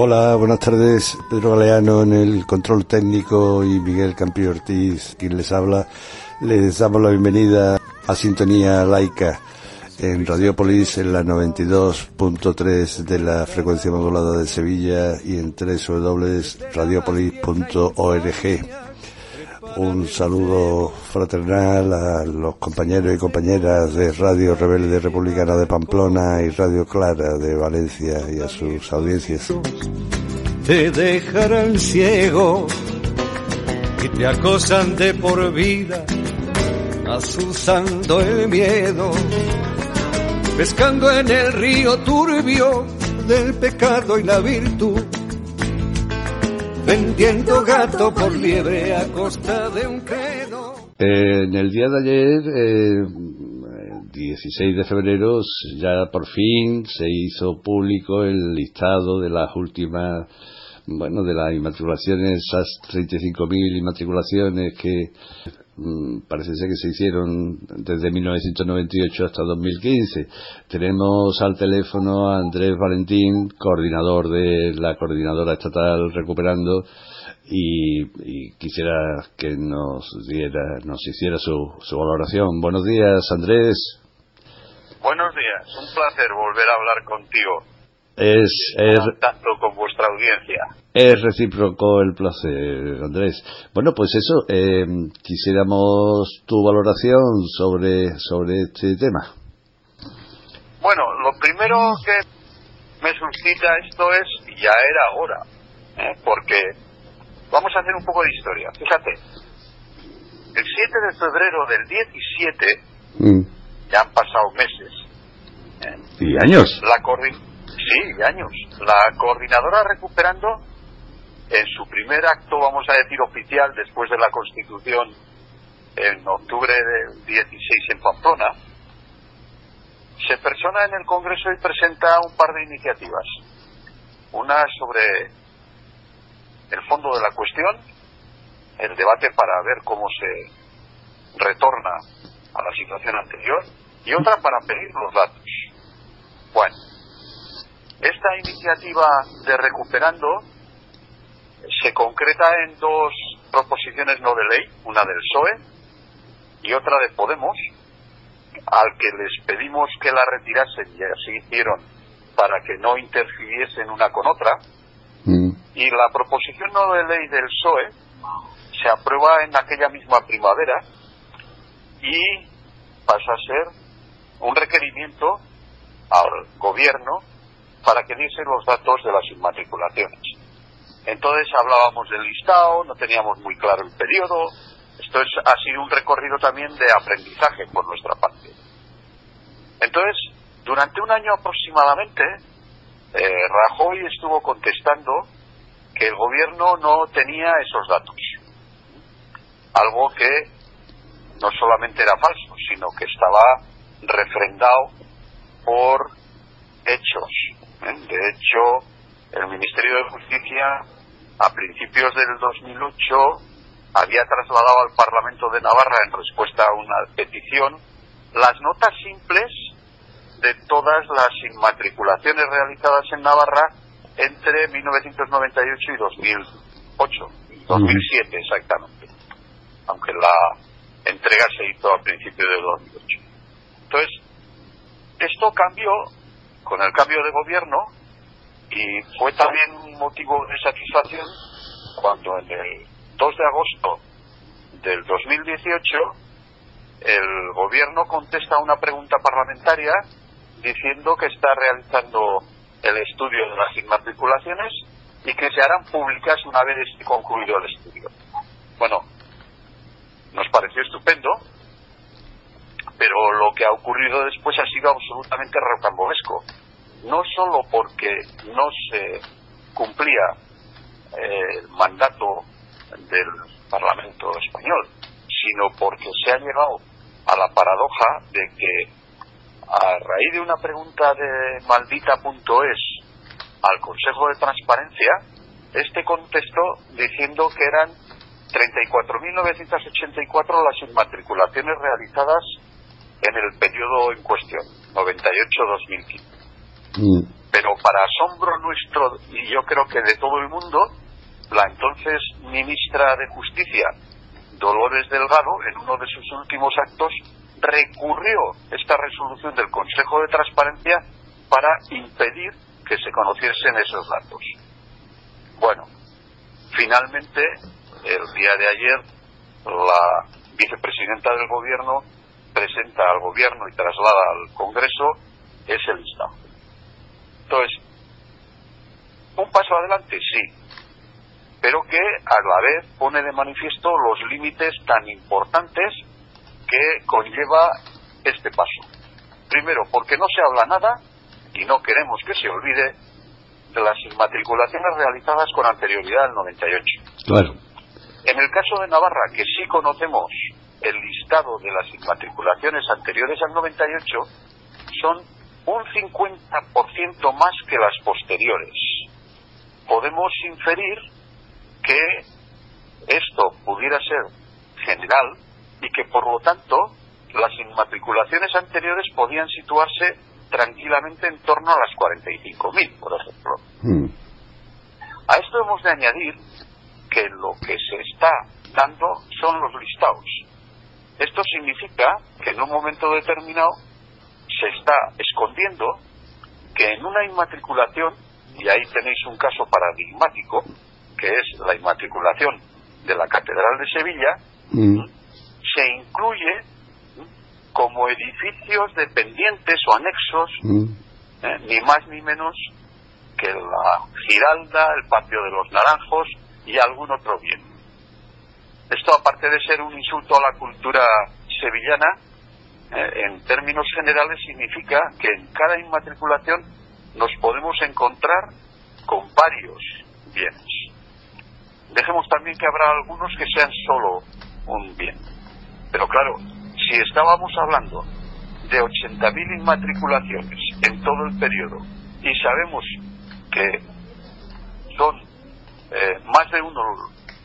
Hola, buenas tardes. Pedro Galeano en el control técnico y Miguel Campillo Ortiz, quien les habla. Les damos la bienvenida a Sintonía Laica en Radiopolis en la 92.3 de la frecuencia modulada de Sevilla y en www.radiopolis.org. Un saludo fraternal a los compañeros y compañeras de Radio Rebelde Republicana de Pamplona y Radio Clara de Valencia y a sus audiencias. Te dejarán ciego y te acosan de por vida, asusando el miedo, pescando en el río turbio del pecado y la virtud vendiendo gato por liebre a costa de un credo. Eh, en el día de ayer, eh, 16 de febrero, ya por fin se hizo público el listado de las últimas, bueno, de las inmatriculaciones, esas 35.000 inmatriculaciones que parece ser que se hicieron desde 1998 hasta 2015. Tenemos al teléfono a Andrés Valentín, coordinador de la coordinadora estatal Recuperando, y, quisiera que nos diera, nos hiciera su, su valoración. Buenos días, Andrés. Buenos días, un placer volver a hablar contigo es, es tanto con vuestra audiencia. Es recíproco el placer, Andrés. Bueno, pues eso, eh, quisiéramos tu valoración sobre, sobre este tema. Bueno, lo primero que me suscita esto es, ya era hora, ¿eh? porque vamos a hacer un poco de historia. Fíjate, el 7 de febrero del 17, mm. ya han pasado meses. ¿eh? ¿Y años? La, Sí, años. La coordinadora recuperando, en su primer acto, vamos a decir oficial, después de la Constitución, en octubre del 16 en Pamplona, se persona en el Congreso y presenta un par de iniciativas. Una sobre el fondo de la cuestión, el debate para ver cómo se retorna a la situación anterior, y otra para pedir los datos. Bueno, esta iniciativa de Recuperando se concreta en dos proposiciones no de ley, una del PSOE y otra de Podemos, al que les pedimos que la retirasen y así hicieron para que no interfiriesen una con otra. Mm. Y la proposición no de ley del PSOE se aprueba en aquella misma primavera y pasa a ser un requerimiento al gobierno para que diese los datos de las inmatriculaciones. Entonces hablábamos del listado, no teníamos muy claro el periodo. Esto es, ha sido un recorrido también de aprendizaje por nuestra parte. Entonces, durante un año aproximadamente, eh, Rajoy estuvo contestando que el gobierno no tenía esos datos. Algo que no solamente era falso, sino que estaba refrendado por hechos ¿eh? De hecho, el Ministerio de Justicia, a principios del 2008, había trasladado al Parlamento de Navarra, en respuesta a una petición, las notas simples de todas las inmatriculaciones realizadas en Navarra entre 1998 y 2008, 2007 exactamente, aunque la entrega se hizo a principios de 2008. Entonces, esto cambió con el cambio de gobierno y fue también un motivo de satisfacción cuando en el 2 de agosto del 2018 el gobierno contesta a una pregunta parlamentaria diciendo que está realizando el estudio de las inmatriculaciones y que se harán públicas una vez concluido el estudio. Bueno, nos pareció estupendo, pero lo que ha ocurrido después ha sido absolutamente rocambolesco. No solo porque no se cumplía eh, el mandato del Parlamento español, sino porque se ha llegado a la paradoja de que a raíz de una pregunta de maldita.es al Consejo de Transparencia, este contestó diciendo que eran 34.984 las inmatriculaciones realizadas en el periodo en cuestión, 98-2015. Mm. Pero para asombro nuestro, y yo creo que de todo el mundo, la entonces ministra de Justicia, Dolores Delgado, en uno de sus últimos actos, recurrió esta resolución del Consejo de Transparencia para impedir que se conociesen esos datos. Bueno, finalmente, el día de ayer, la vicepresidenta del gobierno presenta al gobierno y traslada al Congreso ese listado. Entonces, un paso adelante, sí, pero que a la vez pone de manifiesto los límites tan importantes que conlleva este paso. Primero, porque no se habla nada y no queremos que se olvide de las inmatriculaciones realizadas con anterioridad al 98. Claro. En el caso de Navarra, que sí conocemos el listado de las inmatriculaciones anteriores al 98, son un 50% más que las posteriores. Podemos inferir que esto pudiera ser general y que por lo tanto las inmatriculaciones anteriores podían situarse tranquilamente en torno a las 45.000, por ejemplo. Mm. A esto hemos de añadir que lo que se está dando son los listados. Esto significa que en un momento determinado se está escondiendo que en una inmatriculación, y ahí tenéis un caso paradigmático, que es la inmatriculación de la Catedral de Sevilla, Mm. se incluye como edificios dependientes o anexos, Mm. eh, ni más ni menos que la Giralda, el Patio de los Naranjos y algún otro bien. Esto, aparte de ser un insulto a la cultura sevillana, en términos generales significa que en cada inmatriculación nos podemos encontrar con varios bienes. Dejemos también que habrá algunos que sean solo un bien. Pero claro, si estábamos hablando de 80.000 inmatriculaciones en todo el periodo y sabemos que son eh, más de uno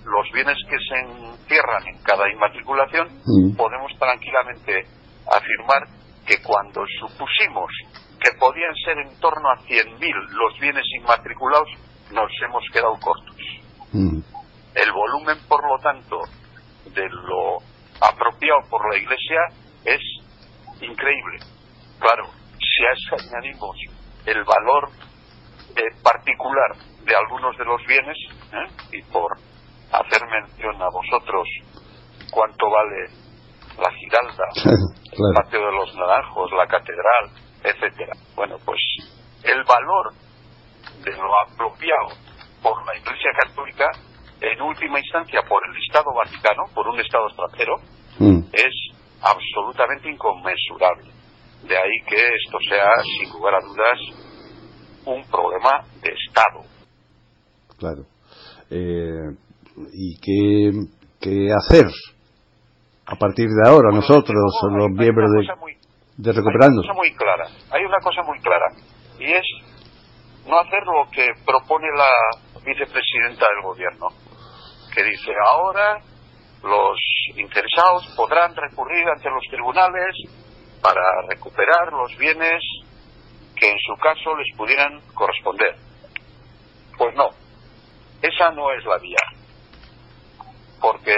los bienes que se encierran en cada inmatriculación, Mm. podemos tranquilamente afirmar que cuando supusimos que podían ser en torno a 100.000 los bienes inmatriculados, nos hemos quedado cortos. Mm. El volumen, por lo tanto, de lo apropiado por la Iglesia es increíble. Claro, si a eso añadimos el valor eh, particular de algunos de los bienes, ¿eh? y por hacer mención a vosotros cuánto vale la Giralda, el. Patio de los Naranjos, la Catedral, etcétera. Bueno, pues el valor de lo apropiado por la Iglesia Católica, en última instancia por el Estado Vaticano, por un Estado extranjero, Mm. es absolutamente inconmensurable. De ahí que esto sea, sin lugar a dudas, un problema de Estado. Claro. Eh, ¿Y qué, qué hacer a partir de ahora Bueno, nosotros, los miembros de, muy- de Hay Recuperando? una cosa muy clara, hay una cosa muy clara, y es no hacer lo que propone la vicepresidenta del gobierno, que dice ahora los interesados podrán recurrir ante los tribunales para recuperar los bienes que en su caso les pudieran corresponder. Pues no, esa no es la vía, porque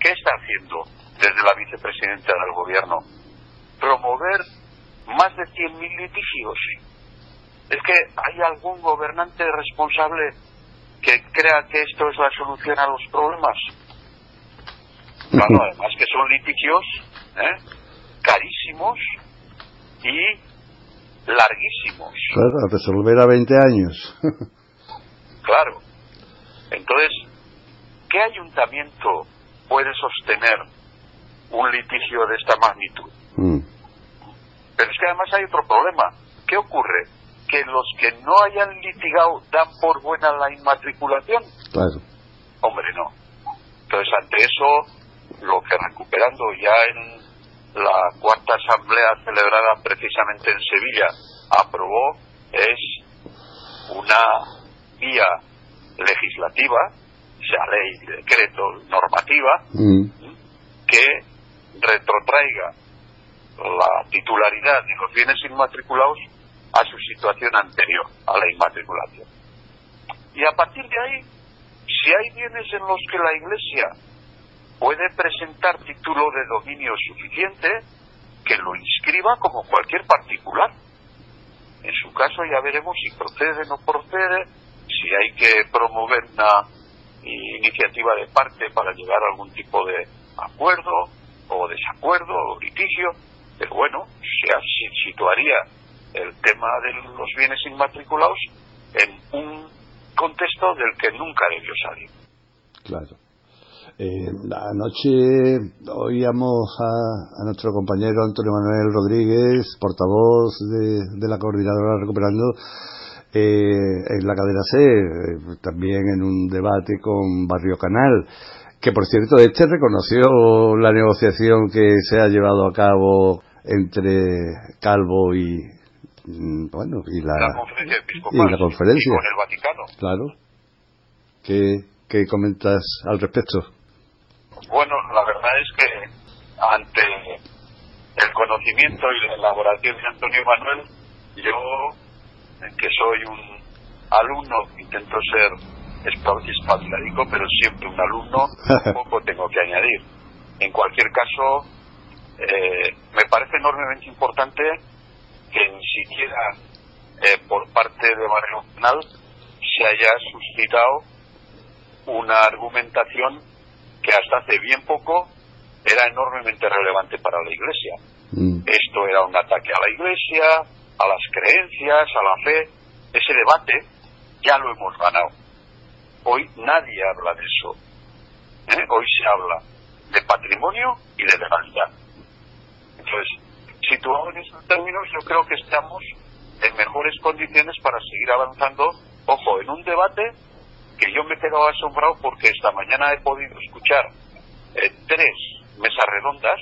¿qué está haciendo desde la vicepresidenta del gobierno? promover más de 100.000 litigios. Es que hay algún gobernante responsable que crea que esto es la solución a los problemas. Claro, además que son litigios ¿eh? carísimos y larguísimos. Claro, a resolver a 20 años. Claro. Entonces, ¿qué ayuntamiento puede sostener un litigio de esta magnitud? Mm. Pero es que además hay otro problema. ¿Qué ocurre? Que los que no hayan litigado dan por buena la inmatriculación. Claro. Hombre, no. Entonces, ante eso, lo que recuperando ya en la cuarta asamblea celebrada precisamente en Sevilla aprobó es una vía legislativa, sea ley, decreto, normativa, Mm. que retrotraiga la titularidad de los bienes inmatriculados a a su situación anterior a la inmatriculación. Y a partir de ahí, si hay bienes en los que la Iglesia puede presentar título de dominio suficiente, que lo inscriba como cualquier particular. En su caso ya veremos si procede o no procede, si hay que promover una iniciativa de parte para llegar a algún tipo de acuerdo o desacuerdo o litigio, pero bueno, se situaría el tema de los bienes inmatriculados en un contexto del que nunca debió salir. Claro. Eh, anoche oíamos a, nuestro compañero Antonio Manuel Rodríguez, portavoz de, la coordinadora Recuperando, eh, en la cadena C, eh, también en un debate con Barrio Canal, que por cierto este reconoció la negociación que se ha llevado a cabo entre Calvo y mm, bueno y la, conferencia episcopal y la conferencia. con el Vaticano. Claro. ¿Qué, ¿Qué comentas al respecto? Bueno, la verdad es que ante el conocimiento y la elaboración de Antonio Manuel, yo, que soy un alumno, intento ser espabiladico, pero siempre un alumno, poco tengo que añadir. En cualquier caso, eh, me parece enormemente importante que ni siquiera eh, por parte de Barrio Penal se haya suscitado una argumentación que hasta hace bien poco era enormemente relevante para la Iglesia. Mm. Esto era un ataque a la Iglesia, a las creencias, a la fe. Ese debate ya lo hemos ganado. Hoy nadie habla de eso. ¿eh? Hoy se habla de patrimonio y de legalidad. Entonces, situado en esos términos, yo creo que estamos en mejores condiciones para seguir avanzando, ojo, en un debate que yo me he quedado asombrado porque esta mañana he podido escuchar eh, tres mesas redondas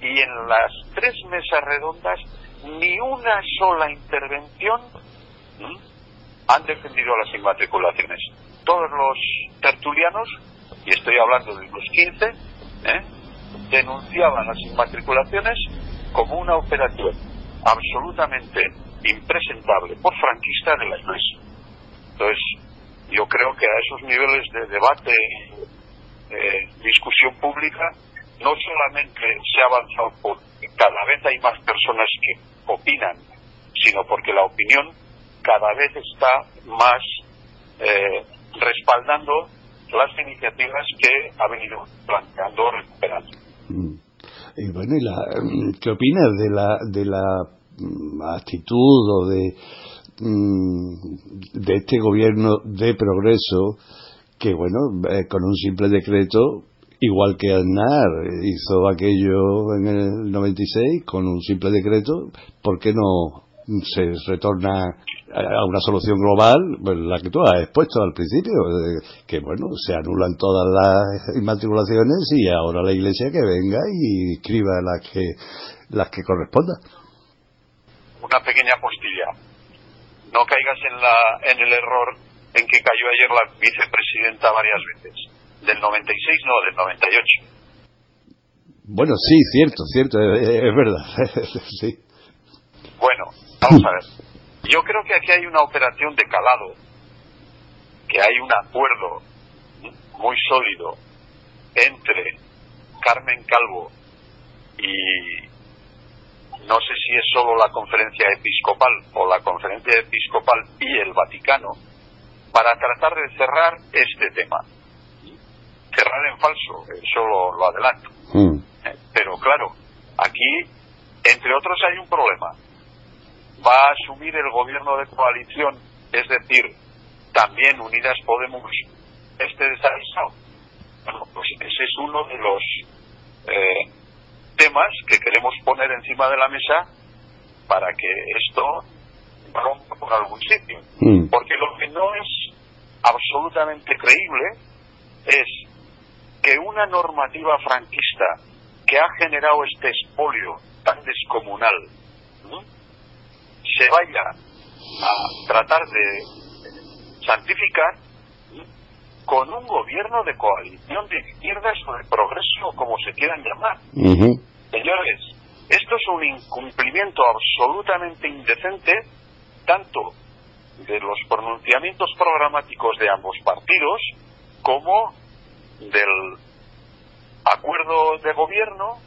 y en las tres mesas redondas ni una sola intervención han defendido las inmatriculaciones. Todos los tertulianos, y estoy hablando de unos 15, ¿eh? denunciaban las inmatriculaciones como una operación absolutamente impresentable por franquista de la Iglesia. Entonces, yo creo que a esos niveles de debate eh, discusión pública no solamente se ha avanzado porque cada vez hay más personas que opinan, sino porque la opinión cada vez está más eh, respaldando las iniciativas que ha venido planteando recuperando. Mm. Y bueno, ¿qué opinas de la, de la mm, actitud o de Mm, de este gobierno de progreso que, bueno, eh, con un simple decreto, igual que Aznar hizo aquello en el 96, con un simple decreto, ¿por qué no se retorna a una solución global, pues, la que tú has expuesto al principio, que bueno, se anulan todas las inmatriculaciones y ahora la iglesia que venga y escriba las que las que corresponda. Una pequeña postilla no caigas en, la, en el error en que cayó ayer la vicepresidenta varias veces. Del 96, no, del 98. Bueno, sí, cierto, cierto, es, verdad. sí. Bueno, vamos a ver. Yo creo que aquí hay una operación de calado, que hay un acuerdo muy sólido entre Carmen Calvo y no sé si es solo la conferencia episcopal o la conferencia episcopal y el Vaticano, para tratar de cerrar este tema. Cerrar en falso, eso lo, adelanto. Mm. Eh, pero claro, aquí, entre otros, hay un problema. Va a asumir el gobierno de coalición, es decir, también Unidas Podemos, este desaguisado. Bueno, pues ese es uno de los eh, temas que queremos poner encima de la mesa para que esto rompa por algún sitio. Mm. Porque lo que no es absolutamente creíble es que una normativa franquista que ha generado este expolio tan descomunal se vaya a tratar de santificar con un gobierno de coalición de izquierdas o de progreso, como se quieran llamar. Señores, Esto es un incumplimiento absolutamente indecente, tanto de los pronunciamientos programáticos de ambos partidos como del acuerdo de gobierno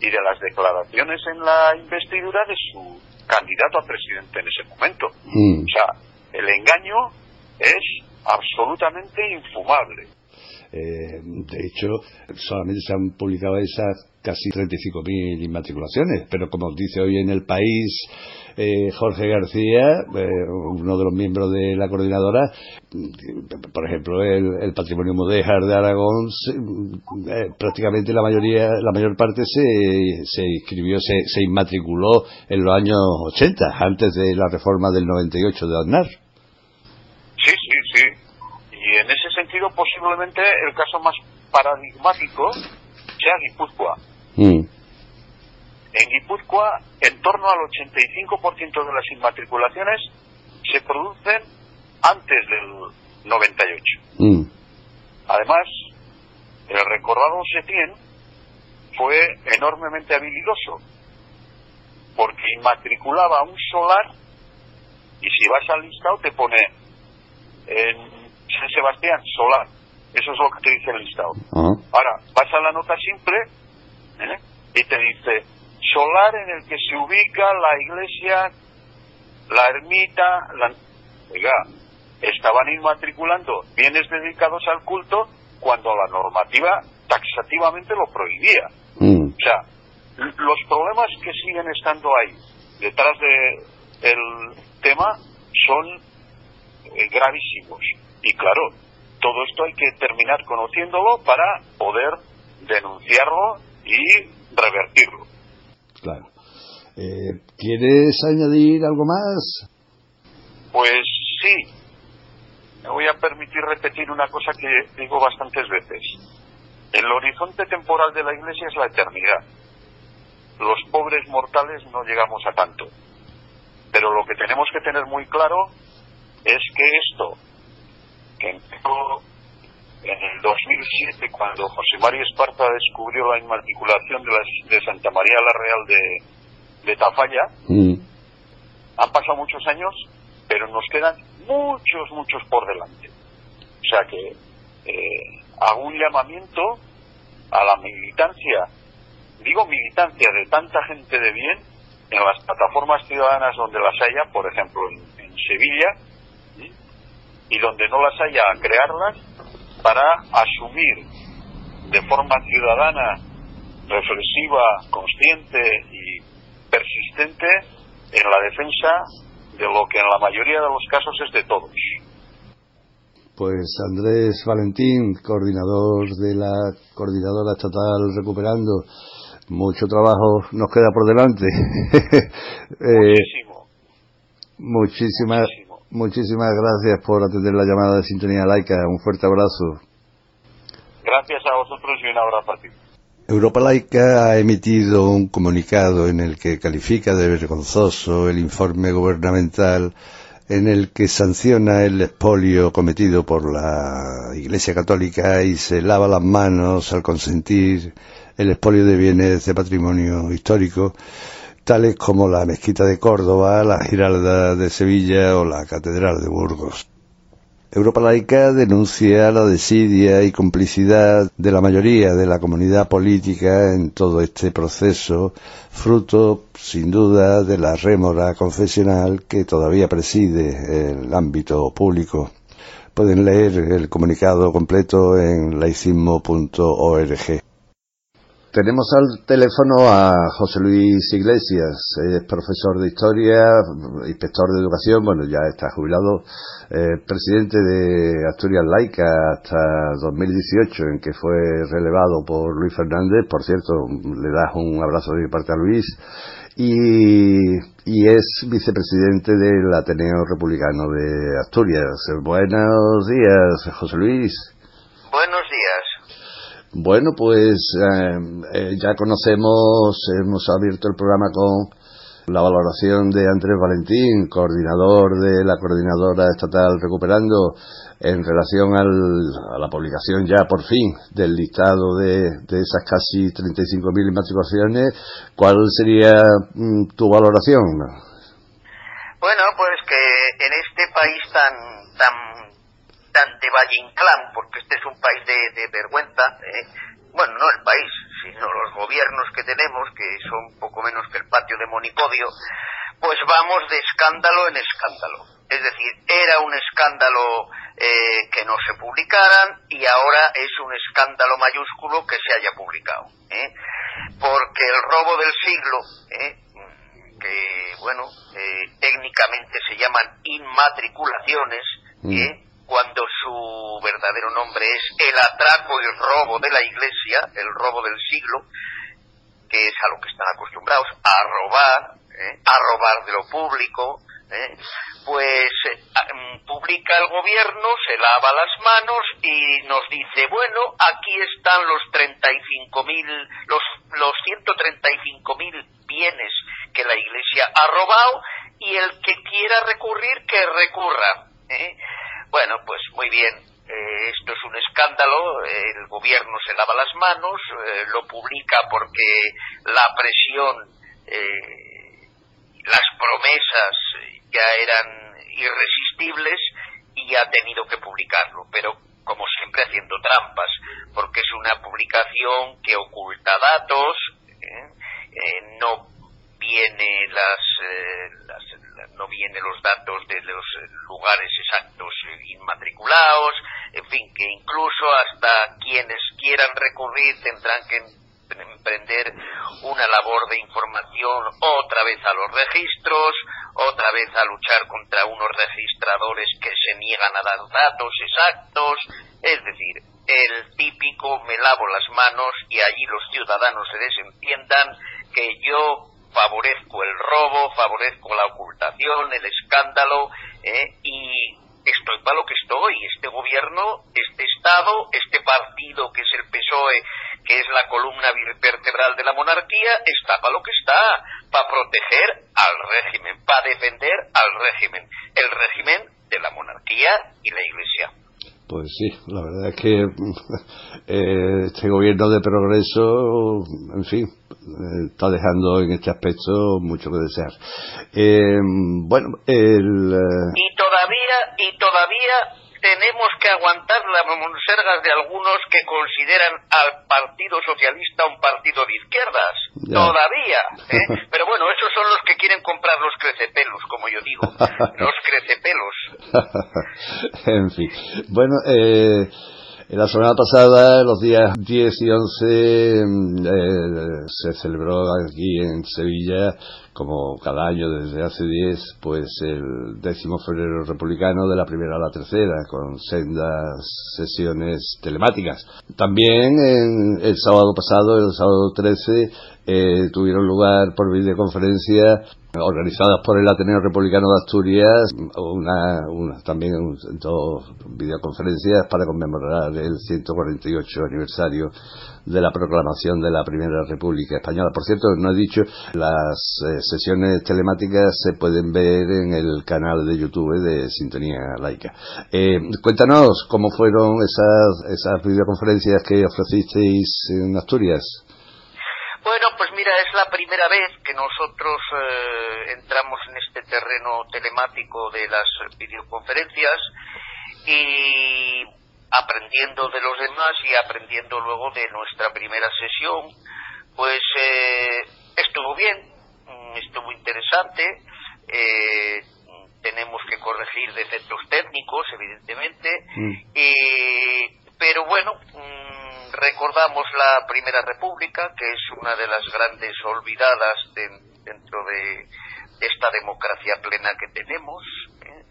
y de las declaraciones en la investidura de su candidato a presidente en ese momento. Mm. O sea, el engaño es absolutamente infumable. Eh, de hecho, solamente se han publicado esas casi 35.000 inmatriculaciones, pero como dice hoy en el país eh, Jorge García, eh, uno de los miembros de la coordinadora, por ejemplo, el, patrimonio mudéjar de Aragón, prácticamente la mayoría, la mayor parte se, se inscribió, se, se inmatriculó en los años 80, antes de la reforma del 98 de Aznar. Sí, sí, sí. Y en ese sentido, posiblemente el caso más paradigmático sea Guipúzcoa. Mm. En Guipúzcoa, en torno al 85% de las inmatriculaciones se producen antes del 98. Mm. Además, el recordado Setién fue enormemente habilidoso, porque inmatriculaba un solar y si vas al listado te pone en San Sebastián, solar. Eso es lo que te dice el listado. Ahora, vas a la nota simple ¿eh? y te dice solar en el que se ubica la iglesia, la ermita, la... Oiga, estaban inmatriculando bienes dedicados al culto cuando la normativa taxativamente lo prohibía. Mm. O sea, los problemas que siguen estando ahí detrás de el tema son eh, gravísimos. Y claro, todo esto hay que terminar conociéndolo para poder denunciarlo y revertirlo. Claro. Eh, ¿Quieres añadir algo más? Pues sí. Me voy a permitir repetir una cosa que digo bastantes veces. El horizonte temporal de la Iglesia es la eternidad. Los pobres mortales no llegamos a tanto. Pero lo que tenemos que tener muy claro es que esto, que empezó en el 2007, cuando José María Esparta descubrió la inmatriculación de, de Santa María la Real de, de Tafalla, mm. han pasado muchos años, pero nos quedan muchos, muchos por delante. O sea que eh, hago un llamamiento a la militancia, digo militancia de tanta gente de bien, en las plataformas ciudadanas donde las haya, por ejemplo en, Sevilla, y donde no las haya, a crearlas para asumir de forma ciudadana, reflexiva, consciente y persistente en la defensa de lo que en la mayoría de los casos es de todos. Pues Andrés Valentín, coordinador de la Coordinadora Estatal Recuperando, mucho trabajo nos queda por delante. Eh, Muchísimo. Muchísimas, gracias por atender la llamada de Sintonía Laica. Un fuerte abrazo. Gracias a vosotros y un abrazo a ti. Europa Laica ha emitido un comunicado en el que califica de vergonzoso el informe gubernamental en el que sanciona el expolio cometido por la Iglesia Católica y se lava las manos al consentir el expolio de bienes de patrimonio histórico, tales como la Mezquita de Córdoba, la Giralda de Sevilla o la Catedral de Burgos. Europa Laica denuncia la desidia y complicidad de la mayoría de la comunidad política en todo este proceso, fruto, sin duda, de la rémora confesional que todavía preside el ámbito público. Pueden leer el comunicado completo en laicismo.org. Tenemos al teléfono a José Luis Iglesias, es profesor de historia, inspector de educación, bueno, ya está jubilado, eh, presidente de Asturias Laica hasta 2018, en que fue relevado por Luis Fernández. Por cierto, le das un abrazo de mi parte a Luis. Y, y es vicepresidente del Ateneo Republicano de Asturias. Buenos días, José Luis. Buenos días. Bueno, pues eh, eh, ya conocemos, hemos abierto el programa con la valoración de Andrés Valentín, coordinador de la coordinadora estatal Recuperando, en relación a la publicación ya por fin del listado de, esas casi 35.000 inmatriculaciones, ¿cuál sería mm, tu valoración? Bueno, pues que en este país tan tan tan de Valle Inclán, porque este es un país de, vergüenza, ¿eh? bueno, no el país, sino los gobiernos que tenemos, que son poco menos que el patio de Monipodio, pues vamos de escándalo en escándalo. Es decir, era un escándalo eh, que no se publicaran y ahora es un escándalo mayúsculo que se haya publicado. ¿eh? Porque el robo del siglo, ¿eh? que bueno, técnicamente se llaman inmatriculaciones, mm cuando su verdadero nombre es el atraco y robo de la iglesia, el robo del siglo, que es a lo que están acostumbrados, a robar, ¿eh? a robar de lo público, ¿eh? pues eh, mm, publica el gobierno, se lava las manos y nos dice, bueno, aquí están los 35.000, los, los 135.000 bienes que la iglesia ha robado y el que quiera recurrir, que recurra. Bueno, pues muy bien. Eh, esto es un escándalo, el gobierno se lava las manos, eh, lo publica porque la presión, eh, las promesas ya eran irresistibles y ha tenido que publicarlo, pero como siempre haciendo trampas, porque es una publicación que oculta datos, no viene las, las no vienen los datos de los lugares exactos inmatriculados, en fin, que incluso hasta quienes quieran recurrir tendrán que emprender una labor de información otra vez a los registros, otra vez a luchar contra unos registradores que se niegan a dar datos exactos, es decir, el típico me lavo las manos y allí los ciudadanos se desentiendan que yo favorezco el robo, favorezco la ocultación, el escándalo, ¿eh? y estoy para lo que estoy. Este gobierno, este Estado, este partido que es el PSOE, que es la columna vertebral de la monarquía, está para lo que está, para proteger al régimen, para defender al régimen, el régimen de la monarquía y la Iglesia. Pues sí, la verdad es que eh, este gobierno de progreso, en fin, está dejando en este aspecto mucho que desear. Eh, bueno, el... Y todavía, y todavía tenemos que aguantar las monsergas de algunos que consideran al Partido Socialista un partido de izquierdas. Todavía. ¿eh? Pero bueno, esos son los que quieren comprar los crecepelos, como yo digo. los crecepelos. en fin. Bueno, eh en la semana pasada, los días 10 y 11, mm, eh, se celebró aquí en Sevilla, como cada año desde hace 10, pues el décimo febrero republicano de la primera a la tercera, con sendas sesiones telemáticas. También el sábado pasado, el sábado 13, eh, tuvieron lugar por videoconferencia organizadas por el Ateneo Republicano de Asturias, una, una, también dos videoconferencias para conmemorar el 148 aniversario de la proclamación de la Primera República Española. Por cierto, no he dicho, las eh, sesiones telemáticas se pueden ver en el canal de YouTube de Sintonía Laica. Eh, cuéntanos cómo fueron esas, esas videoconferencias que ofrecisteis en Asturias. Bueno, pues mira, es la primera vez que nosotros eh, entramos en este terreno telemático de las videoconferencias y aprendiendo de los demás y aprendiendo luego de nuestra primera sesión, pues eh, estuvo bien, mm, estuvo interesante. Eh, tenemos que corregir defectos técnicos, evidentemente, mm. y, pero bueno, mm, recordamos la Primera República, que es una de las grandes olvidadas dentro de, esta democracia plena que tenemos. ¿eh?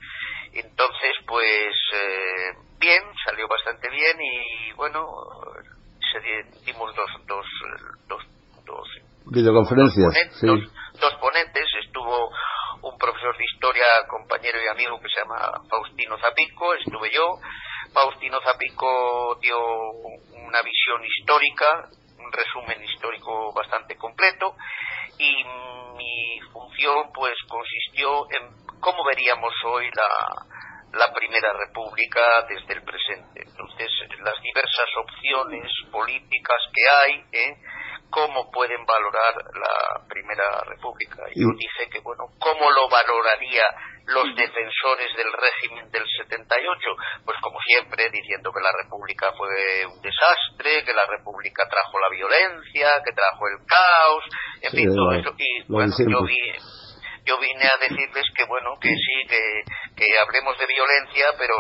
Entonces, pues eh, bien, salió bastante bien y bueno, se dimos dos, dos, dos, dos videoconferencias, dos, ponentes, estuvo un profesor de historia, compañero y amigo que se llama Faustino Zapico, estuve yo, Faustino Zapico dio una visión histórica, un resumen histórico bastante completo y mi función pues consistió en cómo veríamos hoy la, la Primera República desde el presente. Entonces, las diversas opciones políticas que hay, ¿eh? cómo pueden valorar la Primera República. Yo dije que, bueno, ¿cómo lo valoraría los defensores del régimen del 78? Pues como siempre, diciendo que la República fue un desastre, que la República trajo la violencia, que trajo el caos, en fin, todo eso. Y bueno, yo vi yo vine a decirles que bueno que sí que, que hablemos de violencia pero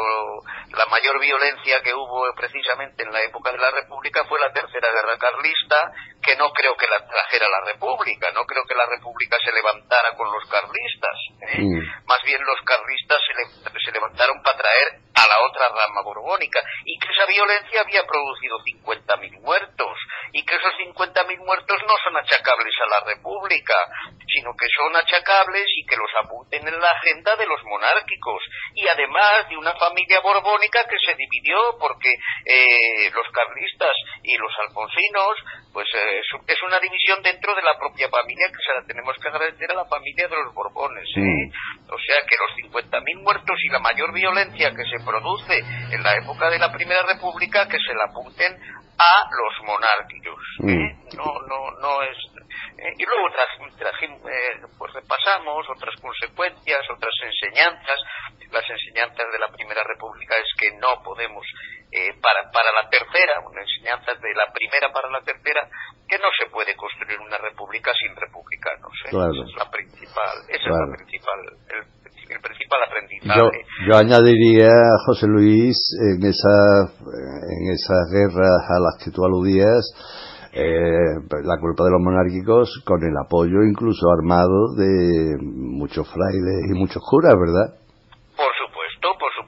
la mayor violencia que hubo precisamente en la época de la república fue la tercera guerra carlista que no creo que la trajera la república no creo que la república se levantara con los carlistas ¿eh? mm. más bien los carlistas se, se levantaron para traer a la otra rama borbónica y que esa violencia había producido 50.000 muertos y que esos 50.000 muertos no son achacables a la república sino que son achacables y que los apunten en la agenda de los monárquicos y además de una familia borbónica que se dividió porque eh, los carlistas y los alfonsinos pues eh, es una división dentro de la propia familia que se la tenemos que agradecer a la familia de los borbones ¿eh? o sea que los 50.000 muertos y la mayor violencia que se produce en la época de la Primera República que se la apunten a los monárquicos no no no es eh, y luego eh, pues repasamos otras consecuencias, otras enseñanzas. Las enseñanzas de la Primera República es que no podemos, eh, para, para la tercera, una enseñanza de la primera para la tercera, que no se puede construir una república sin republicanos. Esa es la principal, esa es la principal, el, principal aprendizaje. Yo, añadiría, José Luis, en esa, en esas guerras a las que tú aludías, eh, la culpa de los monárquicos con el apoyo incluso armado de muchos frailes y muchos curas, ¿verdad? Por supuesto, por supuesto,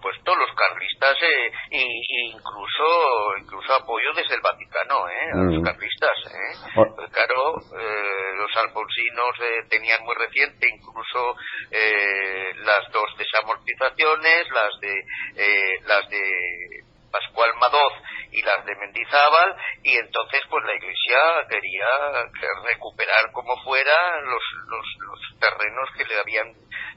carlistas eh, incluso incluso apoyo desde el Vaticano, ¿eh? A los mm. carlistas, ¿eh? Oh. Claro, eh, los alfonsinos eh, tenían muy reciente incluso las dos desamortizaciones, las de las de Pascual Madoz y las de Mendizábal y entonces pues la iglesia quería recuperar como fuera los, los, los terrenos que le habían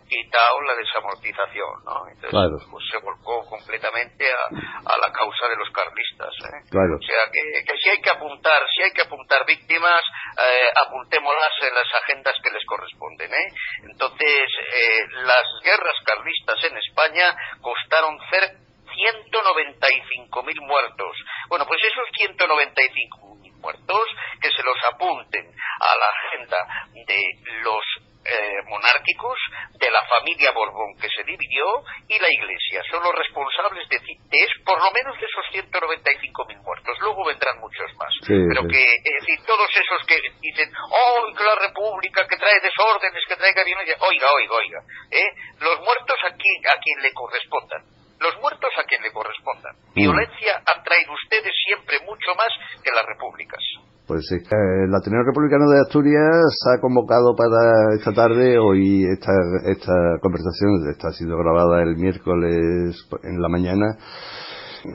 quitado la desamortización ¿no? entonces pues, se volcó completamente a, a, la causa de los carlistas ¿eh? claro. o sea que, que, si hay que apuntar si hay que apuntar víctimas eh, apuntémoslas en las agendas que les corresponden ¿eh? entonces eh, las guerras carlistas en España costaron cerca 195.000 muertos. Bueno, pues esos 195.000 muertos que se los apunten a la agenda de los eh, monárquicos, de la familia Borbón que se dividió y la Iglesia. Son los responsables de, de por lo menos de esos 195.000 muertos. Luego vendrán muchos más. Pero que, es decir, todos esos que dicen, oh, que la República, que trae desórdenes, que traiga violencia, oiga, oiga, oiga, ¿eh? los muertos aquí a quien le correspondan los muertos a quien le correspondan. Mm. Violencia han traído ustedes siempre mucho más que las repúblicas. Pues es que el Ateneo Republicano de Asturias ha convocado para esta tarde, hoy esta, esta conversación está sido grabada el miércoles en la mañana,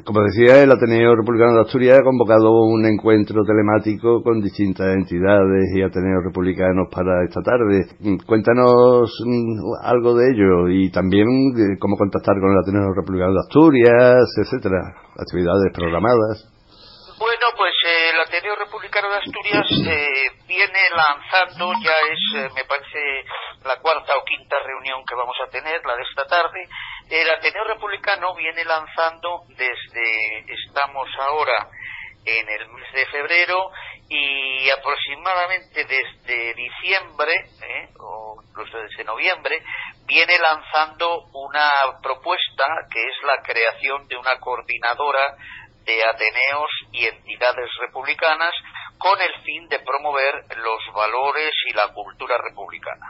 como decía, el Ateneo Republicano de Asturias ha convocado un encuentro telemático con distintas entidades y Ateneos republicanos para esta tarde. Cuéntanos mm, algo de ello y también cómo contactar con el Ateneo Republicano de Asturias, etcétera, actividades programadas. Bueno, pues eh, el Ateneo Republicano de Asturias eh, viene lanzando, ya es, eh, me parece, la cuarta o quinta reunión que vamos a tener, la de esta tarde. El Ateneo Republicano viene lanzando desde, estamos ahora en el mes de febrero y aproximadamente desde diciembre o incluso desde noviembre viene lanzando una propuesta que es la creación de una coordinadora de Ateneos y entidades republicanas con el fin de promover los valores y la cultura republicana.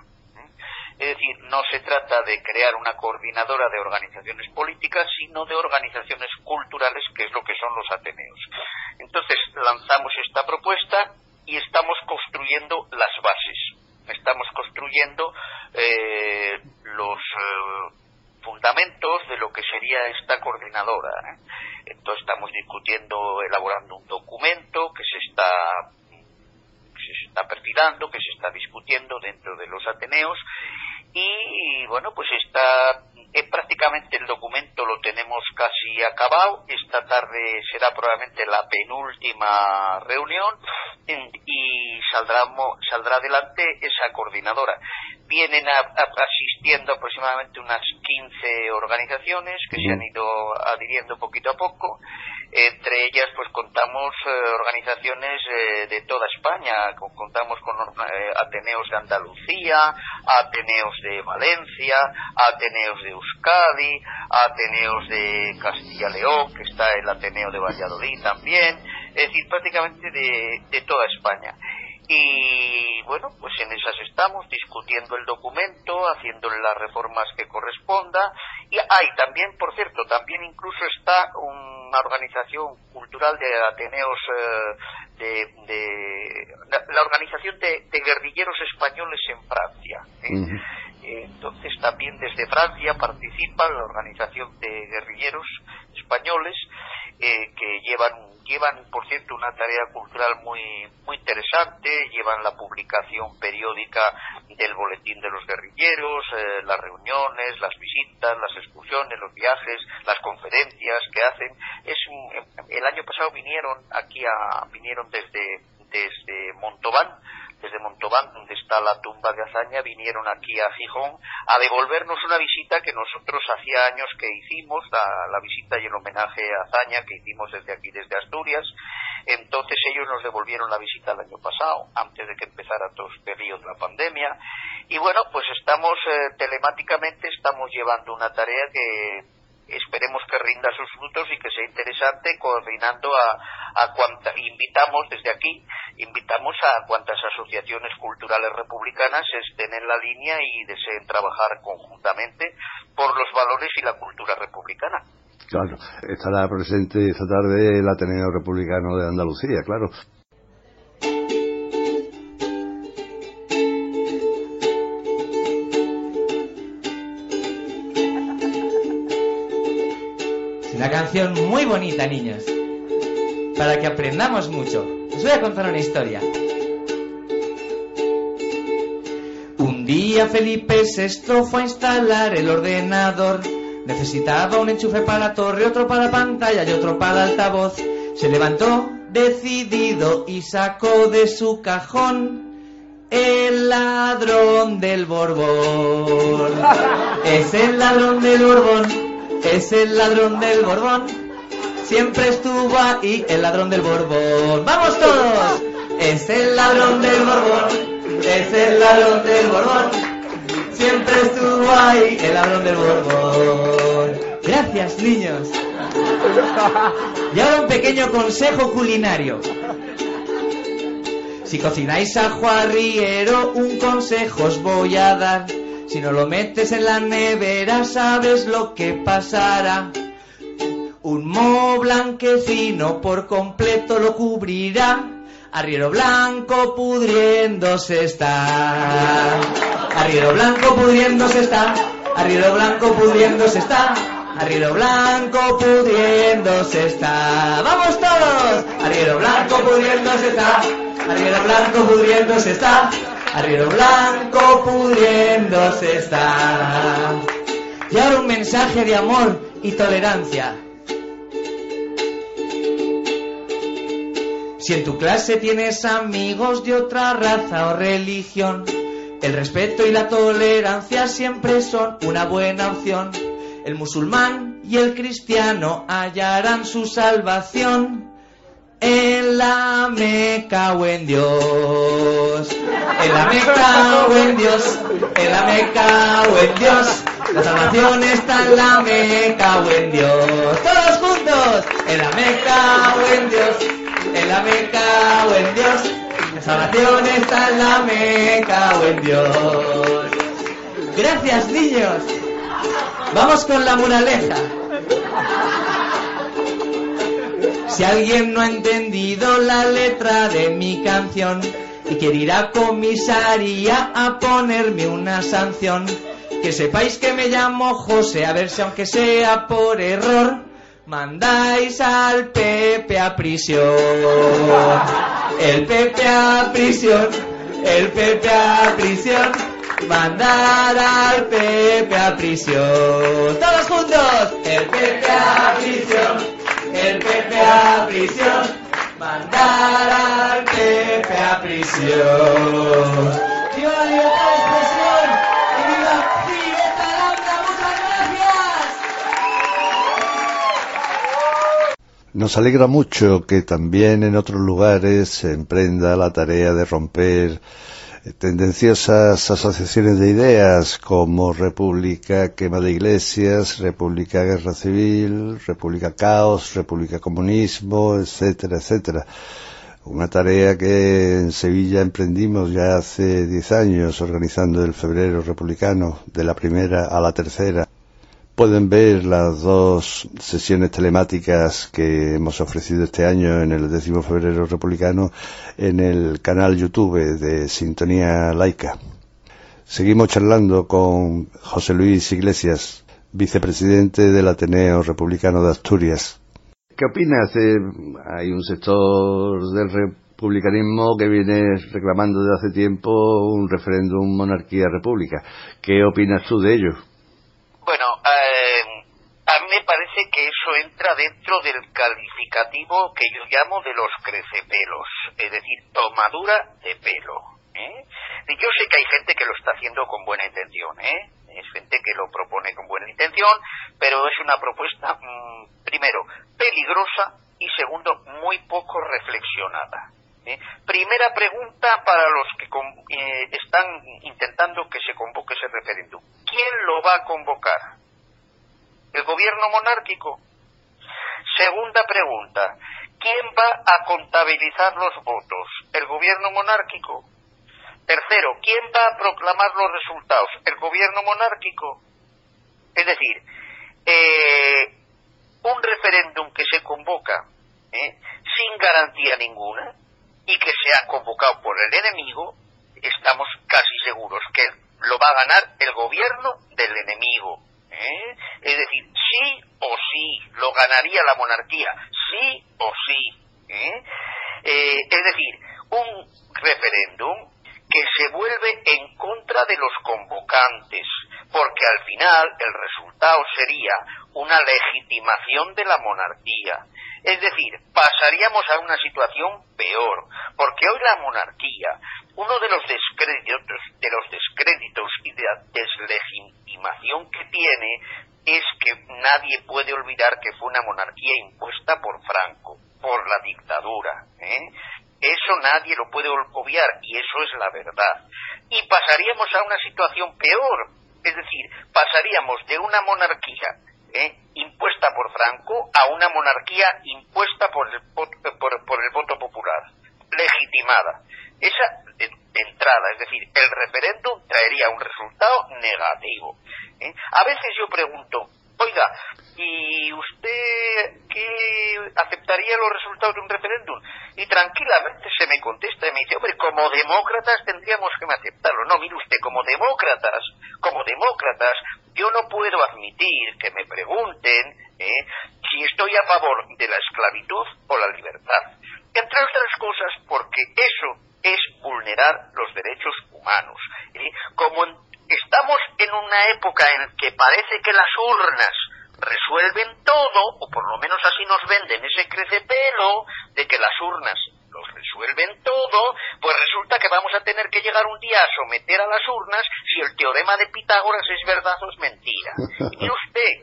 Es decir, no se trata de crear una coordinadora de organizaciones políticas, sino de organizaciones culturales, que es lo que son los Ateneos. Entonces, lanzamos esta propuesta y estamos construyendo las bases. Estamos construyendo eh, los eh, fundamentos de lo que sería esta coordinadora. ¿eh? Entonces estamos discutiendo, elaborando un documento que se está dando, que se está discutiendo dentro de los Ateneos bueno, pues está eh, prácticamente el documento lo tenemos casi acabado. Esta tarde será probablemente la penúltima reunión y saldrá, saldrá adelante esa coordinadora. Vienen asistiendo aproximadamente unas 15 organizaciones que se han ido adhiriendo poquito a poco. Entre ellas, pues contamos eh, organizaciones eh, de toda España. Contamos con Ateneos de Andalucía, Ateneos de Valencia, Ateneos de Euskadi, Ateneos de Castilla-León, que está el Ateneo de Valladolid también, es decir, prácticamente de toda España. Y bueno, pues en esas estamos, discutiendo el documento, haciendo las reformas que corresponda. Y hay también, por cierto, también incluso está una organización cultural de Ateneos, eh, de, la, organización de, guerrilleros españoles en Francia. ¿eh? Entonces también desde Francia participa la organización de guerrilleros españoles eh, que llevan llevan por cierto una tarea cultural muy muy interesante llevan la publicación periódica del boletín de los guerrilleros eh, las reuniones las visitas las excursiones los viajes las conferencias que hacen. Es el año pasado vinieron aquí a vinieron desde desde Montauban desde Montauban, donde está la tumba de Azaña, vinieron aquí a Gijón a devolvernos una visita que nosotros hacía años que hicimos, la, visita y el homenaje a Azaña que hicimos desde aquí, desde Asturias. Entonces ellos nos devolvieron la visita el año pasado, antes de que empezara todo este periodo de la pandemia. Y bueno, pues estamos eh, telemáticamente, estamos llevando una tarea que esperemos que rinda sus frutos y que sea interesante coordinando a, cuanta, invitamos desde aquí, invitamos a cuantas asociaciones culturales republicanas estén en la línea y deseen trabajar conjuntamente por los valores y la cultura republicana. Claro, estará presente esta tarde el Ateneo Republicano de Andalucía, claro. Una canción muy bonita, niños. Para que aprendamos mucho. Os voy a contar una historia. Un día Felipe VI fue a instalar el ordenador. Necesitaba un enchufe para la torre, otro para la pantalla y otro para el altavoz. Se levantó decidido y sacó de su cajón el ladrón del Borbón. Es el ladrón del Borbón es el ladrón del Borbón. Siempre estuvo ahí el ladrón del Borbón. ¡Vamos todos! Es el ladrón del Borbón. Es el ladrón del Borbón. Siempre estuvo ahí el ladrón del Borbón. Gracias, niños. Y ahora un pequeño consejo culinario. Si cocináis a Juarriero, un consejo os voy a dar. Si no lo metes en la nevera, sabes lo que pasará. Un moho blanquecino por completo lo cubrirá. Arriero blanco pudriéndose está. Arriero blanco pudriéndose está. Arriero blanco pudriéndose está. Arriero blanco pudriéndose está. ¡Vamos todos! Arriero blanco pudriéndose está. Arriero blanco pudriéndose está arriero blanco pudriéndose está. Y ahora un mensaje de amor y tolerancia. Si en tu clase tienes amigos de otra raza o religión, el respeto y la tolerancia siempre son una buena opción. El musulmán y el cristiano hallarán su salvación en la Meca o en Dios. En la Meca o en Dios. En la Meca o en Dios. La salvación está en la Meca o en Dios. Todos juntos. En la Meca o en Dios. En la Meca o en Dios. La salvación está en la Meca o en Dios. Gracias, niños. Vamos con la moraleja. Si alguien no ha entendido la letra de mi canción y quiere ir a comisaría a ponerme una sanción, que sepáis que me llamo José, a ver si aunque sea por error, mandáis al Pepe a prisión. El Pepe a prisión, el Pepe a prisión, mandar al Pepe a prisión. Todos juntos, el Pepe a prisión, el Pepe a prisión, mandar al Pepe a prisión. ¡Viva la libertad de expresión! ¡Y viva Violeta Lambda! ¡Muchas gracias! Nos alegra mucho que también en otros lugares se emprenda la tarea de romper tendenciosas asociaciones de ideas como República Quema de Iglesias, República Guerra Civil, República Caos, República Comunismo, etcétera, etcétera. Una tarea que en Sevilla emprendimos ya hace diez años organizando el febrero republicano de la primera a la tercera. Pueden ver las dos sesiones telemáticas que hemos ofrecido este año en el décimo febrero republicano en el canal YouTube de Sintonía Laica. Seguimos charlando con José Luis Iglesias, vicepresidente del Ateneo Republicano de Asturias. ¿Qué opinas? hay un sector del republicanismo que viene reclamando desde hace tiempo un referéndum monarquía-república. ¿Qué opinas tú de ello? Bueno, eh, a mí me parece que eso entra dentro del calificativo que yo llamo de los crecepelos, es decir, tomadura de pelo. ¿eh? Y yo sé que hay gente que lo está haciendo con buena intención, ¿eh? es gente que lo propone con buena intención, pero es una propuesta, mmm, primero, peligrosa y segundo, muy poco reflexionada. ¿Eh? Primera pregunta para los que eh, están intentando que se convoque ese referéndum. ¿Quién lo va a convocar? ¿El gobierno monárquico? Segunda pregunta. ¿Quién va a contabilizar los votos? ¿El gobierno monárquico? Tercero, ¿quién va a proclamar los resultados? ¿El gobierno monárquico? Es decir, eh, un referéndum que se convoca sin garantía ninguna y que sea convocado por el enemigo, estamos casi seguros que lo va a ganar el gobierno del enemigo. ¿eh? Es decir, sí o sí, lo ganaría la monarquía, sí o sí. ¿eh? es decir, un referéndum que se vuelve en contra de los convocantes, porque al final el resultado sería una legitimación de la monarquía. Es decir, pasaríamos a una situación peor, porque hoy la monarquía, uno de los descréditos, de los descréditos y de la deslegitimación que tiene es que nadie puede olvidar que fue una monarquía impuesta por Franco, por la dictadura. ¿eh? Eso nadie lo puede obviar y eso es la verdad. Y pasaríamos a una situación peor, es decir, pasaríamos de una monarquía ¿eh? impuesta por Franco a una monarquía impuesta por el, por, el voto popular, legitimada. Esa de, entrada, es decir, el referéndum traería un resultado negativo. ¿eh? A veces yo pregunto, oiga, ¿y usted aceptaría los resultados de un referéndum? Y tranquilamente se me contesta y me dice, hombre, como demócratas tendríamos que aceptarlo. No, mire usted, como demócratas, como demócratas, yo no puedo admitir que me pregunten ¿eh? si estoy a favor de la esclavitud o la libertad. Entre otras cosas, porque eso es vulnerar los derechos humanos. ¿eh? Como estamos en una época en que parece que las urnas resuelven todo, o por lo menos así nos venden ese crecepelo de que las urnas los resuelven todo, pues resulta que vamos a tener que llegar un día a someter a las urnas si el teorema de Pitágoras es verdad o es mentira. Y mire usted,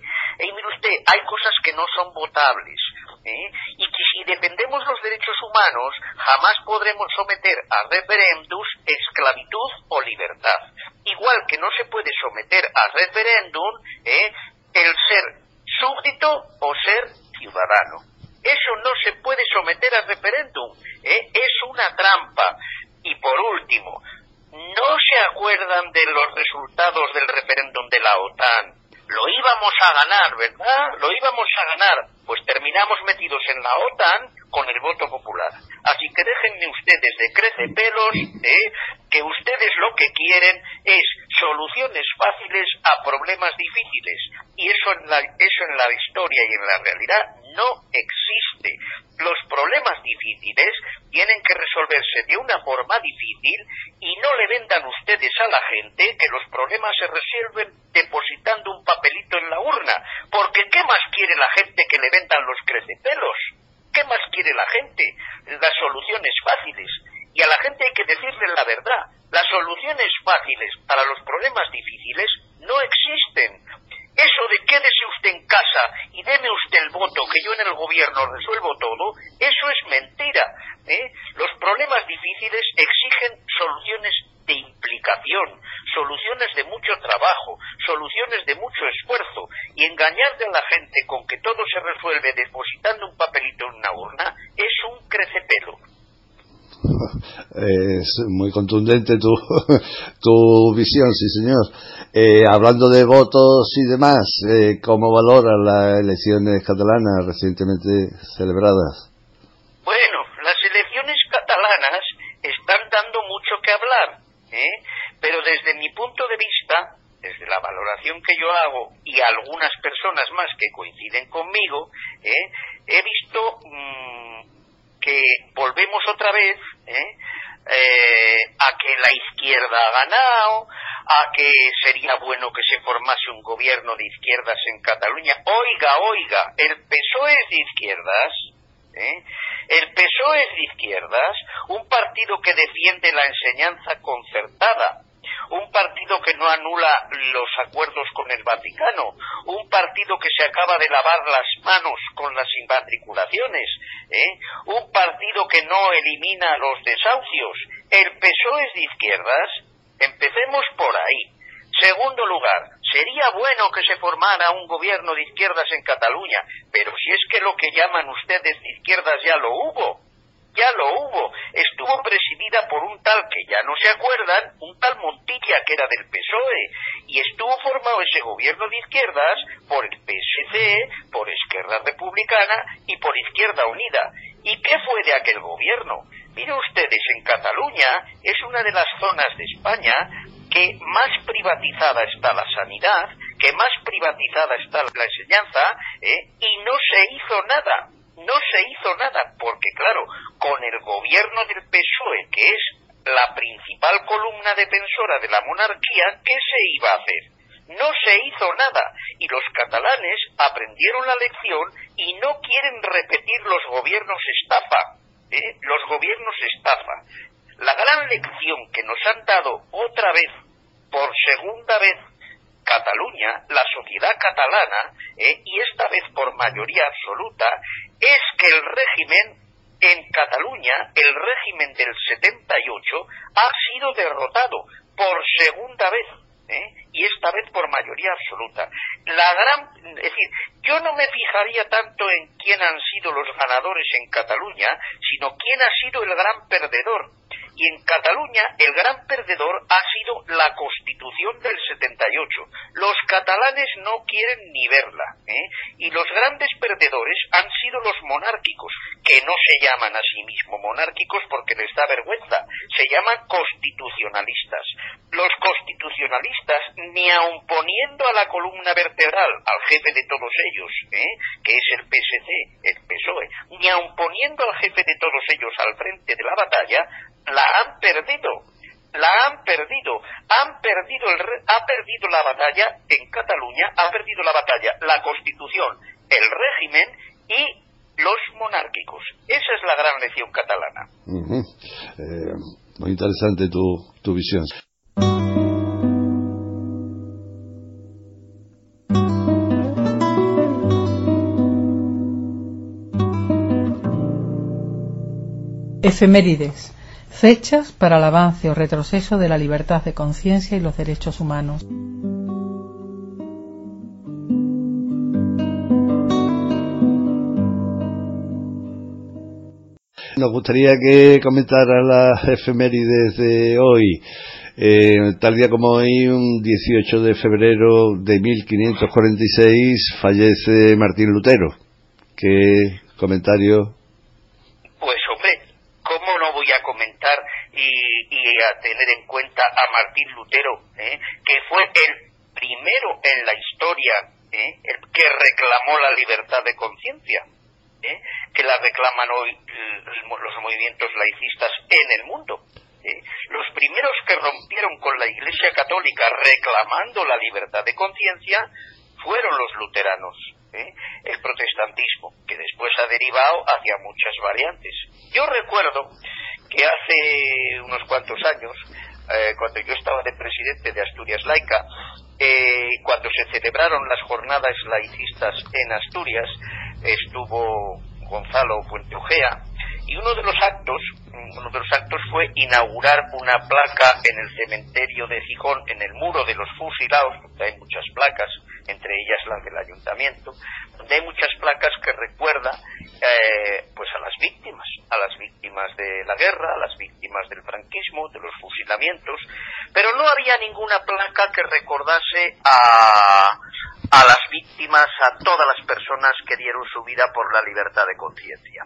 y mire usted, hay cosas que no son votables, ¿eh? y que si defendemos los derechos humanos, jamás podremos someter a referéndums esclavitud o libertad. Igual que no se puede someter a referéndum ¿eh? el ser súbdito o ser ciudadano. Eso no se puede someter a referéndum, ¿eh? es una trampa. Y por último, ¿no se acuerdan de los resultados del referéndum de la OTAN? Lo íbamos a ganar, ¿verdad? Lo íbamos a ganar. Pues terminamos metidos en la OTAN con el voto popular. Así que déjenme ustedes de crece pelos, ¿eh? que ustedes lo que quieren es soluciones fáciles a problemas difíciles. Y eso en, la, eso en la historia y en la realidad no existe. Los problemas difíciles tienen que resolverse de una forma difícil y no le vendan ustedes a la gente que los problemas se resuelven depositando un papelito en la urna. Porque ¿qué más quiere la gente que le vendan los crecepelos? ¿Qué más quiere la gente? Las soluciones fáciles. Y a la gente hay que decirle la verdad. Las soluciones fáciles para los problemas difíciles no existen. Eso de quédese usted en casa y deme usted el voto que yo en el gobierno resuelvo todo, eso es mentira. ¿eh? Los problemas difíciles exigen soluciones de implicación, soluciones de mucho trabajo, soluciones de mucho esfuerzo y engañarle a la gente con que todo se resuelve depositando un papelito en una urna es un crecepelo. Es muy contundente tu, tu visión, sí señor. Eh, hablando de votos y demás, eh, ¿cómo valora las elecciones catalanas recientemente celebradas? Bueno, las elecciones catalanas están dando mucho que hablar, ¿eh? pero desde mi punto de vista, desde la valoración que yo hago y algunas personas más que coinciden conmigo, he visto mm, que volvemos otra vez ¿eh? Eh, a que la izquierda ha ganado, a que sería bueno que se formase un gobierno de izquierdas en Cataluña. Oiga, oiga, el PSOE es de izquierdas. ¿Eh? El PSOE es de izquierdas, un partido que defiende la enseñanza concertada, un partido que no anula los acuerdos con el Vaticano, un partido que se acaba de lavar las manos con las inmatriculaciones, ¿eh? un partido que no elimina los desahucios. El PSOE es de izquierdas. Empecemos por ahí. Segundo lugar, sería bueno que se formara un gobierno de izquierdas en Cataluña, pero si es que lo que llaman ustedes de izquierdas ya lo hubo ya lo hubo. Estuvo presidida por un tal que ya no se acuerdan, un tal Montilla que era del PSOE, y estuvo formado ese gobierno de izquierdas por el PSC, por Izquierda Republicana y por Izquierda Unida. ¿Y qué fue de aquel gobierno? Miren ustedes, en Cataluña es una de las zonas de España que más privatizada está la sanidad, que más privatizada está la enseñanza, ¿eh? y no se hizo nada no se hizo nada, porque claro, con el gobierno del PSOE, que es la principal columna defensora de la monarquía, ¿qué se iba a hacer? No se hizo nada y los catalanes aprendieron la lección y no quieren repetir los gobiernos estafa. ¿eh? Los gobiernos estafa. La gran lección que nos han dado otra vez, por segunda vez, Cataluña, la sociedad catalana, eh, y esta vez por mayoría absoluta, es que el régimen en Cataluña, el régimen del 78, ha sido derrotado por segunda vez. ¿eh? y esta vez por mayoría absoluta. La gran, es decir, yo no me fijaría tanto en quién han sido los ganadores en Cataluña, sino quién ha sido el gran perdedor. Y en Cataluña el gran perdedor ha sido la Constitución del 78. Los catalanes no quieren ni verla. ¿eh? Y los grandes perdedores han sido los monárquicos, que no se llaman a sí mismos monárquicos porque les da vergüenza, se llaman constitucionalistas. Los constitucionalistas, ni aun poniendo a la columna vertebral al jefe de todos ellos, ¿eh? que es el PSC, el PSOE, ni aun poniendo al jefe de todos ellos al frente de la batalla, la han perdido, la han perdido, han perdido el, ha perdido la batalla en Cataluña, ha perdido la batalla la Constitución, el régimen y los monárquicos. Esa es la gran lección catalana. Eh, muy interesante tu, tu visión. Efemérides Fechas para el avance o retroceso de la libertad de conciencia y los derechos humanos. Nos gustaría que comentara las efemérides de hoy. Eh, tal día como hoy, un 18 de febrero de 1546, fallece Martín Lutero. ¿Qué comentario comentar y, a tener en cuenta a Martín Lutero, ¿eh? que fue el primero en la historia ¿eh? el que reclamó la libertad de conciencia, ¿eh? que la reclaman hoy los movimientos laicistas en el mundo. Los primeros que rompieron con la Iglesia Católica reclamando la libertad de conciencia fueron los luteranos. El protestantismo, que después ha derivado hacia muchas variantes. Yo recuerdo que hace unos cuantos años, eh, cuando yo estaba de presidente de Asturias Laica, eh, cuando se celebraron las jornadas laicistas en Asturias, estuvo Gonzalo Puente Ojea, y uno de los actos, uno de los actos fue inaugurar una placa en el cementerio de Gijón, en el muro de los fusilados, donde hay muchas placas, entre ellas las del ayuntamiento, donde hay muchas placas que recuerdan eh, pues a las víctimas, a las víctimas de la guerra, a las víctimas del franquismo, de los fusilamientos, pero no había ninguna placa que recordase a, a las víctimas, a todas las personas que dieron su vida por la libertad de conciencia.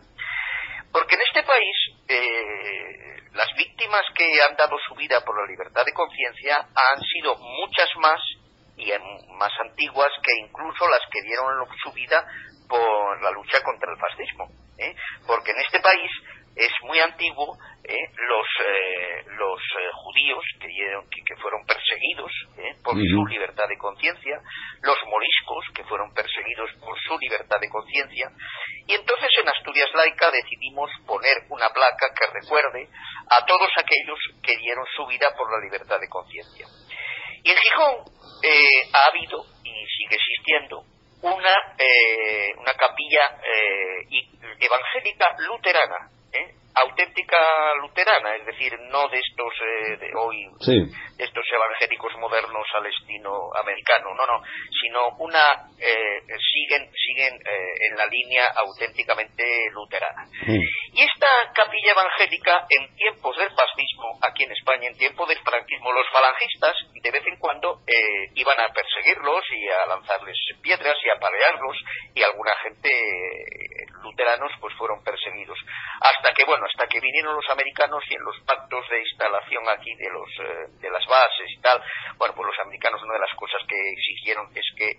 Porque en este país eh, las víctimas que han dado su vida por la libertad de conciencia han sido muchas más y más antiguas que incluso las que dieron su vida por la lucha contra el fascismo. ¿eh? Porque en este país es muy antiguo ¿eh? los eh, los judíos que, que, fueron perseguidos por su libertad de conciencia, los moriscos que fueron perseguidos por su libertad de conciencia, y entonces en Asturias Laica decidimos poner una placa que recuerde a todos aquellos que dieron su vida por la libertad de conciencia. Y en Gijón eh, ha habido y sigue existiendo una, eh, una capilla eh, evangélica luterana, auténtica luterana, es decir, no de estos de hoy, estos evangélicos modernos al estilo americano, no, no, sino una siguen siguen en la línea auténticamente luterana. Y esta capilla evangélica en tiempos del fascismo, aquí en España, en tiempos del franquismo, los falangistas de vez en cuando eh, iban a perseguirlos y a lanzarles piedras y a palearlos y alguna gente eh, luteranos pues fueron perseguidos. Hasta que bueno hasta que vinieron los americanos y en los pactos de instalación aquí de los eh, de las bases y tal. Bueno pues los americanos una de las cosas que exigieron es que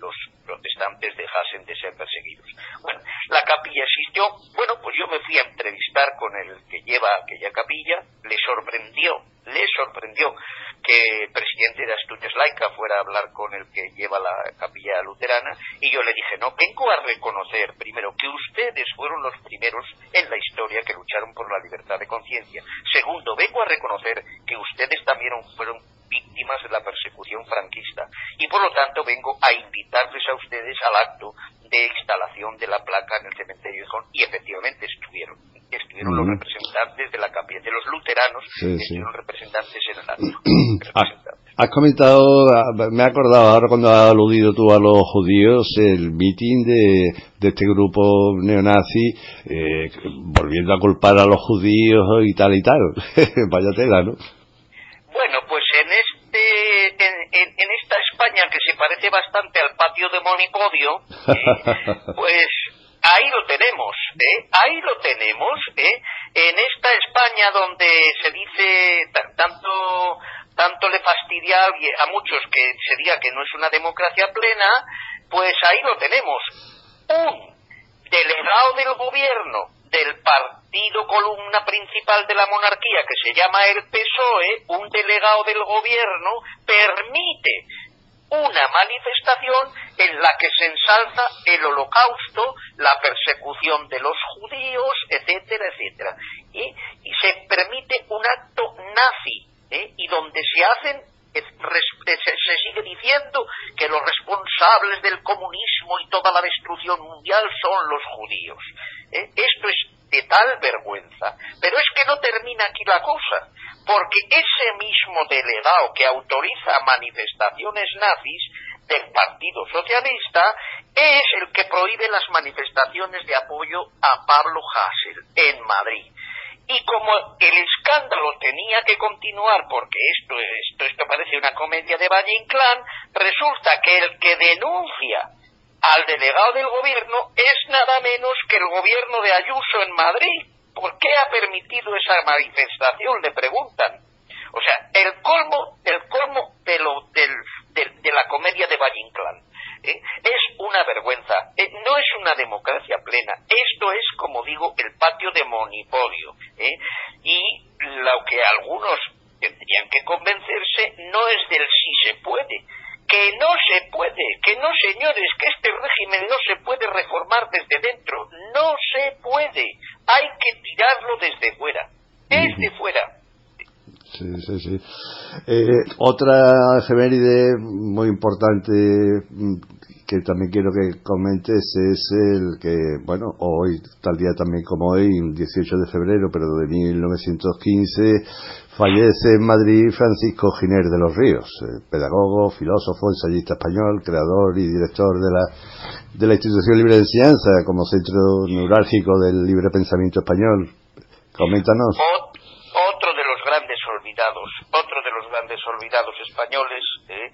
los protestantes dejasen de ser perseguidos. Bueno la capilla existió. Bueno pues yo me fui a entrevistar con el que lleva aquella capilla. Le sorprendió le sorprendió que el presidente de Asturias Laica fuera a hablar con el que lleva la capilla luterana y yo le dije, no, vengo a reconocer primero que ustedes fueron los primeros en la historia que lucharon por la libertad de conciencia. Segundo, vengo a reconocer que ustedes también fueron víctimas de la persecución franquista. Y por lo tanto vengo a invitarles a ustedes al acto de instalación de la placa en el cementerio y efectivamente estuvieron estuvieron los representantes de la capilla de los luteranos estuvieron representantes en el acto Has comentado, me he acordado ahora cuando has aludido tú a los judíos, el mitin de, de este grupo neonazi, eh, volviendo a culpar a los judíos y tal y tal. Vaya tela, ¿no? Bueno, pues en este, en, esta España que se parece bastante al patio de Monipodio, eh, pues ahí lo tenemos, ¿eh? ahí lo tenemos, ¿eh? en esta España donde se dice tanto tanto le fastidia a muchos que se diga que no es una democracia plena, pues ahí lo tenemos. Un delegado del gobierno del partido columna principal de la monarquía, que se llama el PSOE, un delegado del gobierno, permite una manifestación en la que se ensalza el holocausto, la persecución de los judíos, etcétera, etcétera. Y, se permite un acto nazi, ¿eh? y donde se hacen se, sigue diciendo que los responsables del comunismo y toda la destrucción mundial son los judíos. ¿eh? Esto es de tal vergüenza. Pero es que no termina aquí la cosa, porque ese mismo delegado que autoriza manifestaciones nazis del Partido Socialista es el que prohíbe las manifestaciones de apoyo a Pablo Hassel en Madrid. Y como el escándalo tenía que continuar, porque esto, esto, esto parece una comedia de Valle Inclán, resulta que el que denuncia al delegado del gobierno es nada menos que el gobierno de Ayuso en Madrid. ¿Por qué ha permitido esa manifestación? Le preguntan. O sea, el colmo, el colmo de, lo, del, de, la comedia de Valle Inclán. ¿eh? Es una vergüenza. Eh, no es una democracia plena. Esto es, como digo, el patio de monopolio. ¿eh? Y lo que algunos tendrían que convencerse no es del si se puede, que no se puede, que no señores, que este régimen no se puede reformar desde dentro, no se puede, hay que tirarlo desde fuera, desde fuera. Sí, sí, sí. Eh, otra efeméride muy importante mm, que también quiero que comentes es el que, bueno, hoy, tal día también como hoy, 18 de febrero, pero de 1915, fallece en Madrid Francisco Giner de los Ríos, eh, pedagogo, filósofo, ensayista español, creador y director de la, de la institución Libre de Enseñanza como centro neurálgico del libre pensamiento español. Coméntanos grandes olvidados, otro de los grandes olvidados españoles eh,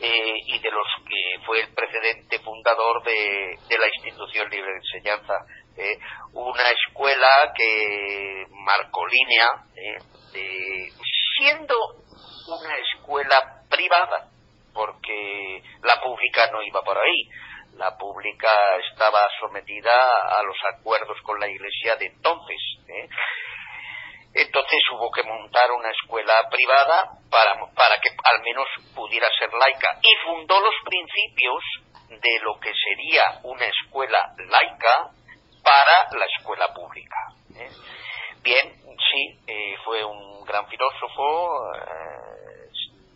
eh, y de los que fue el precedente fundador de, la institución libre de enseñanza. Eh, una escuela que marcó línea, siendo una escuela privada, porque la pública no iba por ahí. La pública estaba sometida a los acuerdos con la Iglesia de entonces. Entonces hubo que montar una escuela privada para, para que al menos pudiera ser laica y fundó los principios de lo que sería una escuela laica para la escuela pública. ¿eh? Bien, sí, eh, fue un gran filósofo eh,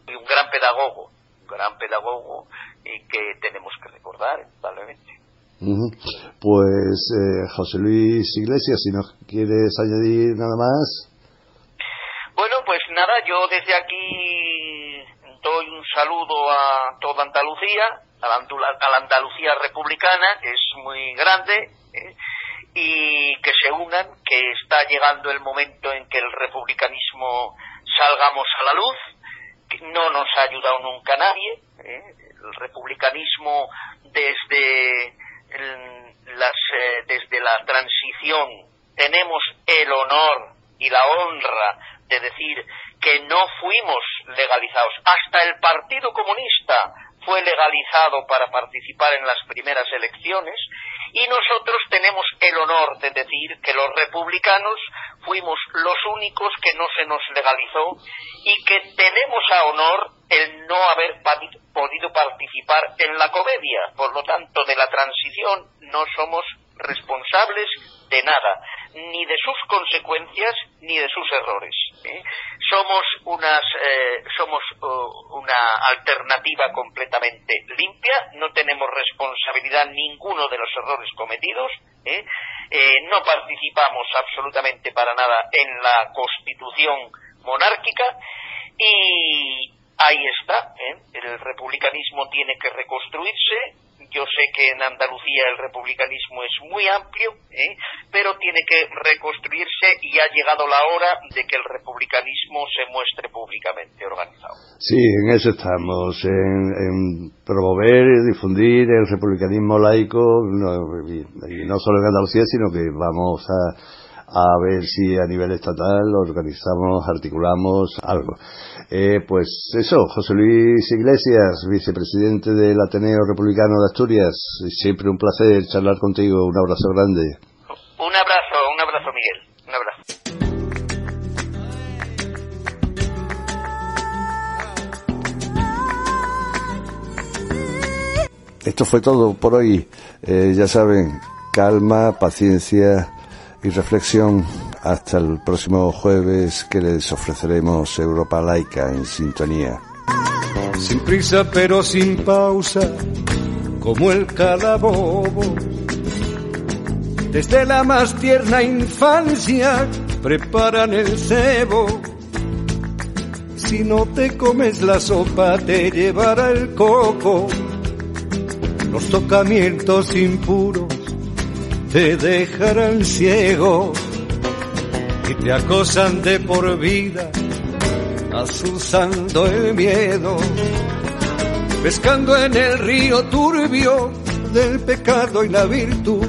y un gran pedagogo, un gran pedagogo y que tenemos que recordar, probablemente. Pues José Luis Iglesias, si nos quieres añadir nada más. Bueno, pues nada, yo desde aquí doy un saludo a toda Andalucía, a la, Andalucía republicana, que es muy grande, ¿eh? Y que se unan, que está llegando el momento en que el republicanismo salgamos a la luz, no nos ha ayudado nunca nadie, ¿eh? el republicanismo desde, las, eh, desde la transición tenemos el honor y la honra de decir que no fuimos legalizados. Hasta el Partido Comunista fue legalizado para participar en las primeras elecciones y nosotros tenemos el honor de decir que los republicanos fuimos los únicos que no se nos legalizó y que tenemos a honor el no haber podido participar en la comedia. Por lo tanto, de la transición no somos responsables de nada, ni de sus consecuencias ni de sus errores. ¿eh? Somos unas, eh, somos una alternativa completamente limpia, no tenemos responsabilidad ninguno de los errores cometidos, ¿eh? no participamos absolutamente para nada en la constitución monárquica y ahí está, el republicanismo tiene que reconstruirse, yo sé que en Andalucía el republicanismo es muy amplio, ¿eh? pero tiene que reconstruirse y ha llegado la hora de que el republicanismo se muestre públicamente organizado. Sí, en eso estamos, en, promover y difundir el republicanismo laico, y no solo en Andalucía, sino que vamos a a ver si a nivel estatal organizamos, articulamos algo. Eh, pues eso, José Luis Iglesias, vicepresidente del Ateneo Republicano de Asturias, siempre un placer charlar contigo, un abrazo grande. Un abrazo, un abrazo Miguel, un abrazo. Esto fue todo por hoy. Eh, ya saben, calma, paciencia y reflexión hasta el próximo jueves que les ofreceremos Europa Laica en sintonía. Sin prisa pero sin pausa, como el calabobo. Desde la más tierna infancia preparan el cebo. Si no te comes la sopa te llevará el coco. Los tocamientos impuros te dejarán ciego y te acosan de por vida, asusando el miedo, pescando en el río turbio del pecado y la virtud.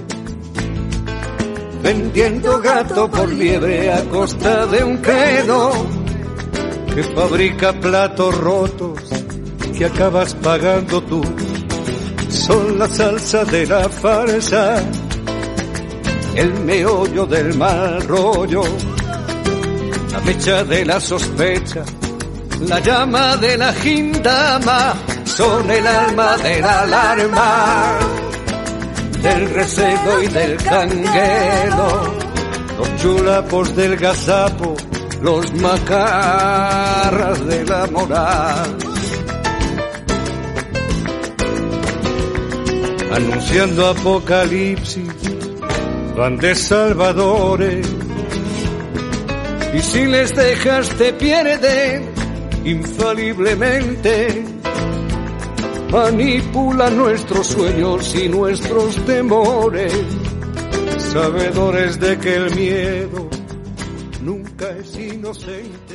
vendiendo gato por liebre a costa de un credo que fabrica platos rotos que acabas pagando tú. Son la salsa de la farsa, el meollo del mal rollo, la mecha de la sospecha, la llama de la gindama, son el alma de la alarma, del recedo y del canguelo, los chulapos del gazapo, los macarras de la moral. Anunciando apocalipsis, van de salvadores. Y si les dejas te pierden infaliblemente. Manipulan nuestros sueños y nuestros temores, sabedores de que el miedo nunca es inocente.